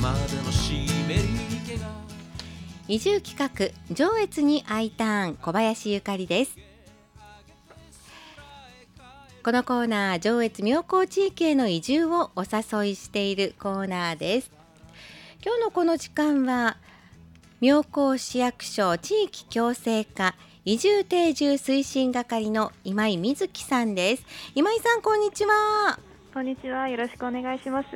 までの湿り気が移住企画上越に I ターン小林ゆかりです。このコーナー上越妙高地域への移住をお誘いしているコーナーです。今日のこの時間は妙高市役所地域共生課移住定住推進係の今井瑞希さんです。今井さんこんにちは。こんにちは。よろしくお願いします。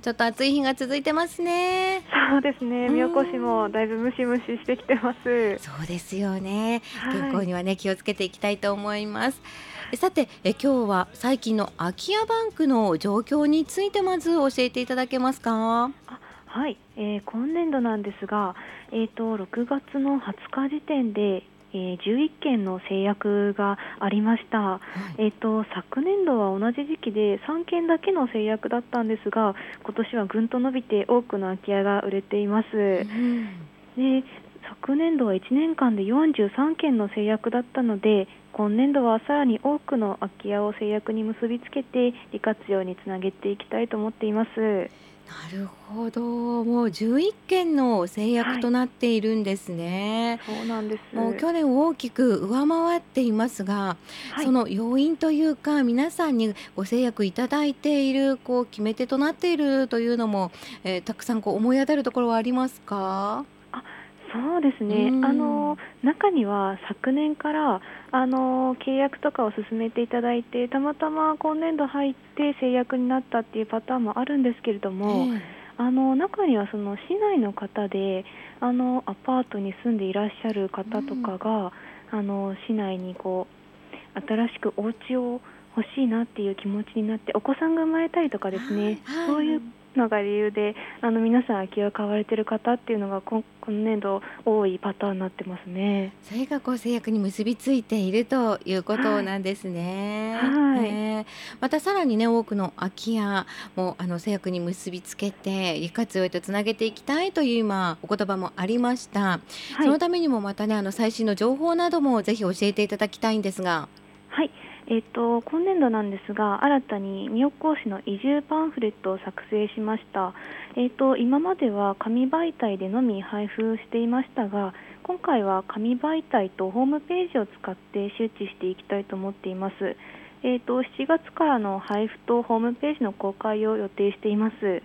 ちょっと暑い日が続いてますねそうですね。うん宮古市もだいぶムシムシしてきてます。そうですよね。はい健康にはね気をつけていきたいと思います。えさてえ今日は最近の空き家バンクの状況についてまず教えていただけますか？はい、えー今年度なんですが、えっ、と6月の20日時点で、えー11件の制約がありました。えっ、と昨年度は同じ時期で3件だけの制約だったんですが、今年はぐんと伸びて多くの空き家が売れています。うんで昨年度は1年間で43件の制約だったので今年度はさらに多くの空き家を制約に結びつけて利活用につなげていきたいと思っていますなるほど。もう11件の制約となっているんですね。そうなんですもう去年を大きく上回っていますが、はいその要因というか皆さんにご制約いただいているこう決め手となっているというのも、えーたくさんこう思い当たるところはありますか？そうですね。うん。あの中には昨年からあの契約とかを進めていただいてたまたま今年度入って制約になったっていうパターンもあるんですけれども、えあの中にはその市内の方であのアパートに住んでいらっしゃる方とかが、あの市内にこう新しくお家を欲しいなっていう気持ちになってお子さんが生まれたりとかですね、はい。そういうのが理由であの皆さん空き家を買われてる方っていうのが今今年度多いパターンになってますね。それがこう制約に結びついているということなんですね。はいえーまたさらにね多くの空き家もあの制約に結びつけて利活用へとつなげていきたいという今お言葉もありました。はいそのためにもまたねあの最新の情報などもぜひ教えていただきたいんですが。はい、えっと今年度なんですが新たに妙高市の移住パンフレットを作成しました。えっと今までは紙媒体でのみ配布していましたが今回は紙媒体とホームページを使って周知していきたいと思っています。えっと7月からの配布とホームページの公開を予定しています。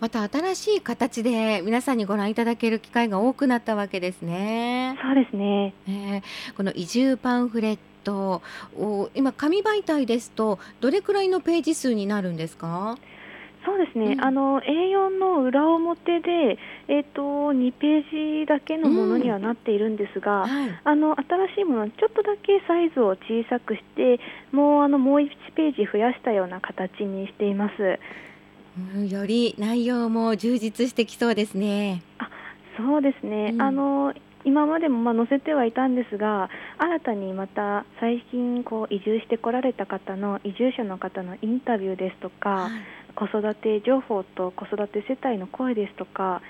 また新しい形で皆さんにご覧いただける機会が多くなったわけですね。そうですね。えーこの移住パンフレットを今紙媒体ですとどれくらいのページ数になるんですか？そうですね、うんあの A4 の裏表で、えっと2ページだけのものにはなっているんですが、はい。あの新しいものはちょっとだけサイズを小さくしてもうあのもう1ページ増やしたような形にしていますうんより内容も充実してきそうですね。そうですね、うんあの今までもまあ載せてはいたんですが新たにまた最近こう移住してこられた方の移住者の方のインタビューですとか、はい子育て情報と子育て世帯の声ですとか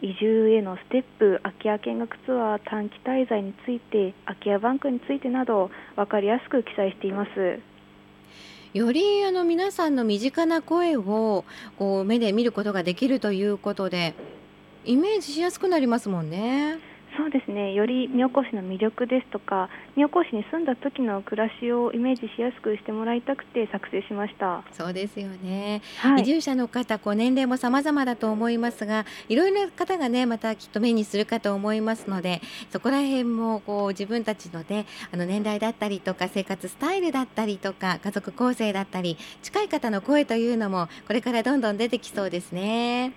移住へのステップ空き家見学ツアー短期滞在について空き家バンクについてなど分かりやすく記載しています。よりあの皆さんの身近な声をこう目で見ることができるということでイメージしやすくなりますもんね。そうですねより妙高市の魅力ですとか妙高市に住んだ時の暮らしをイメージしやすくしてもらいたくて作成しました。そうですよね。はい、移住者の方こう年齢も様々だと思いますがいろいろな方がねまたきっと目にするかと思いますのでそこら辺もこう自分たちのねあの年代だったりとか生活スタイルだったりとか家族構成だったり近い方の声というのもこれからどんどん出てきそうですね。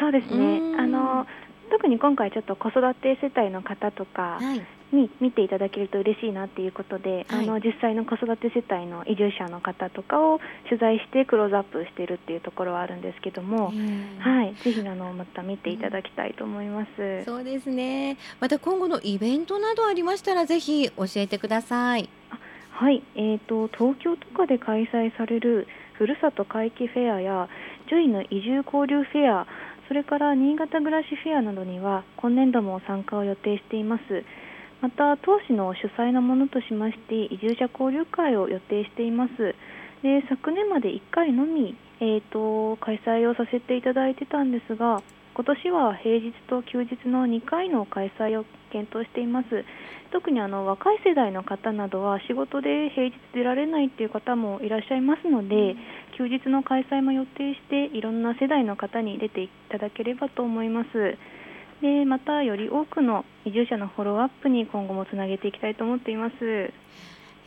そうですうんねあの特に今回ちょっと子育て世帯の方とかはい。に見ていただけると嬉しいなっていうことで、はいあの実際の子育て世帯の移住者の方とかを取材してクローズアップしてるっていうところはあるんですけども、はい、ぜひあのまた見ていただきたいと思います。そうですね。また今後のイベントなどありましたらぜひ教えてください。はい、えー、と東京とかで開催されるふるさと回帰フェアや JOIN の移住交流フェアそれから新潟暮らしフェアなどには今年度も参加を予定しています。また当市の主催のものとしまして移住者交流会を予定しています。で昨年まで1回のみ、えーと、開催をさせていただいてたんですが今年は平日と休日の2回の開催を検討しています。特にあの若い世代の方などは仕事で平日出られないという方もいらっしゃいますので休日の開催も予定していろんな世代の方に出ていただければと思います。でまたより多くの移住者のフォローアップに今後もつなげていきたいと思っています。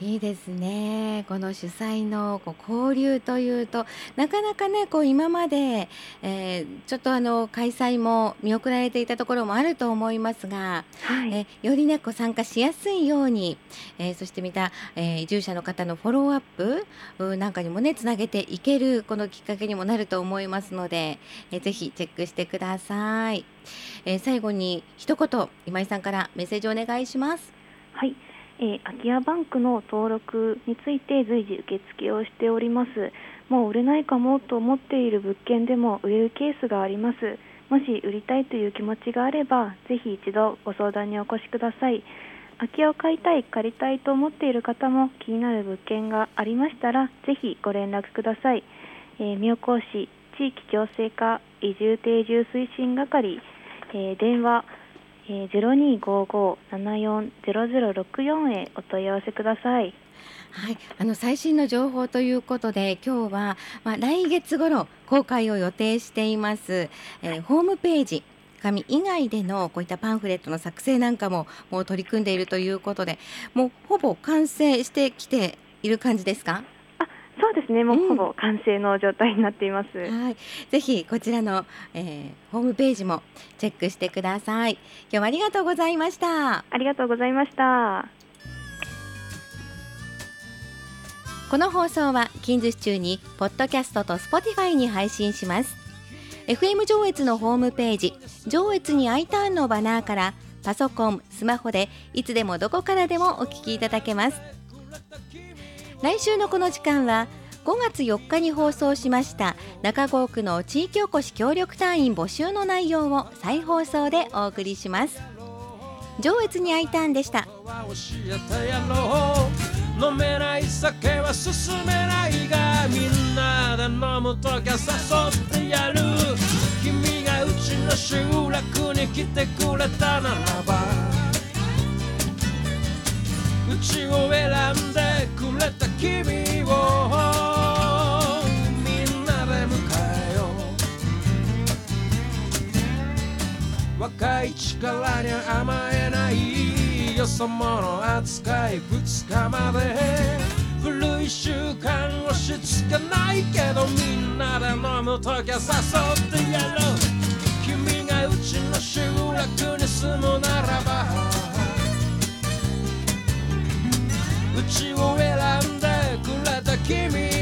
いいですね。この主催のこう交流というと、なかなかね、こう今まで、えーちょっとあの開催も見送られていたところもあると思いますが、はい、えよりねこう参加しやすいように、えーそしてまた、えー移住者の方のフォローアップうなんかにもねつなげていけるこのきっかけにもなると思いますので、えーぜひチェックしてください。えー最後に一言今井さんからメッセージお願いします。はい、えー空き家バンクの登録について随時受付をしております。もう売れないかもと思っている物件でも売れるケースがあります。もし売りたいという気持ちがあれば、ぜひ一度ご相談にお越しください。空き家を買いたい、借りたいと思っている方も気になる物件がありましたら、ぜひご連絡ください。えー、妙高市地域共生課移住定住推進係、えー電話えー、0255-740064へお問い合わせください。はい、あの最新の情報ということで今日は、まあ、来月頃公開を予定しています、えーホームページ紙以外でのこういったパンフレットの作成なんかももう取り組んでいるということでもうほぼ完成してきている感じですか、そうですね。もうんうほぼ完成の状態になっています。はい、ぜひこちらの、えーホームページもチェックしてください今日はありがとうございましたありがとうございました。この放送は近日中にポッドキャストと Spotify に配信します FM 上越のホームページ上越に I ターンのバナーからパソコン、スマホでいつでもどこからでもお聞きいただけます来週のこの時間は5月4日に放送しました中郷区の地域おこし協力隊員募集の内容を再放送でお送りします。上越に I ターンでした。飲めない酒は進めないがみんなで飲むときは誘ってやる。君がうちの集落に来てくれたならば。うちを選んでくれた君をみんなで迎えよう。若い力に甘えないよそ者扱い2日まで。古い習慣押し付けないけどみんなで飲むときは誘ってやろう。君がうちの集落に住むならば口を選んでくれた君